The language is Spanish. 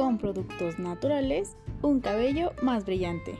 con productos naturales, un cabello más brillante.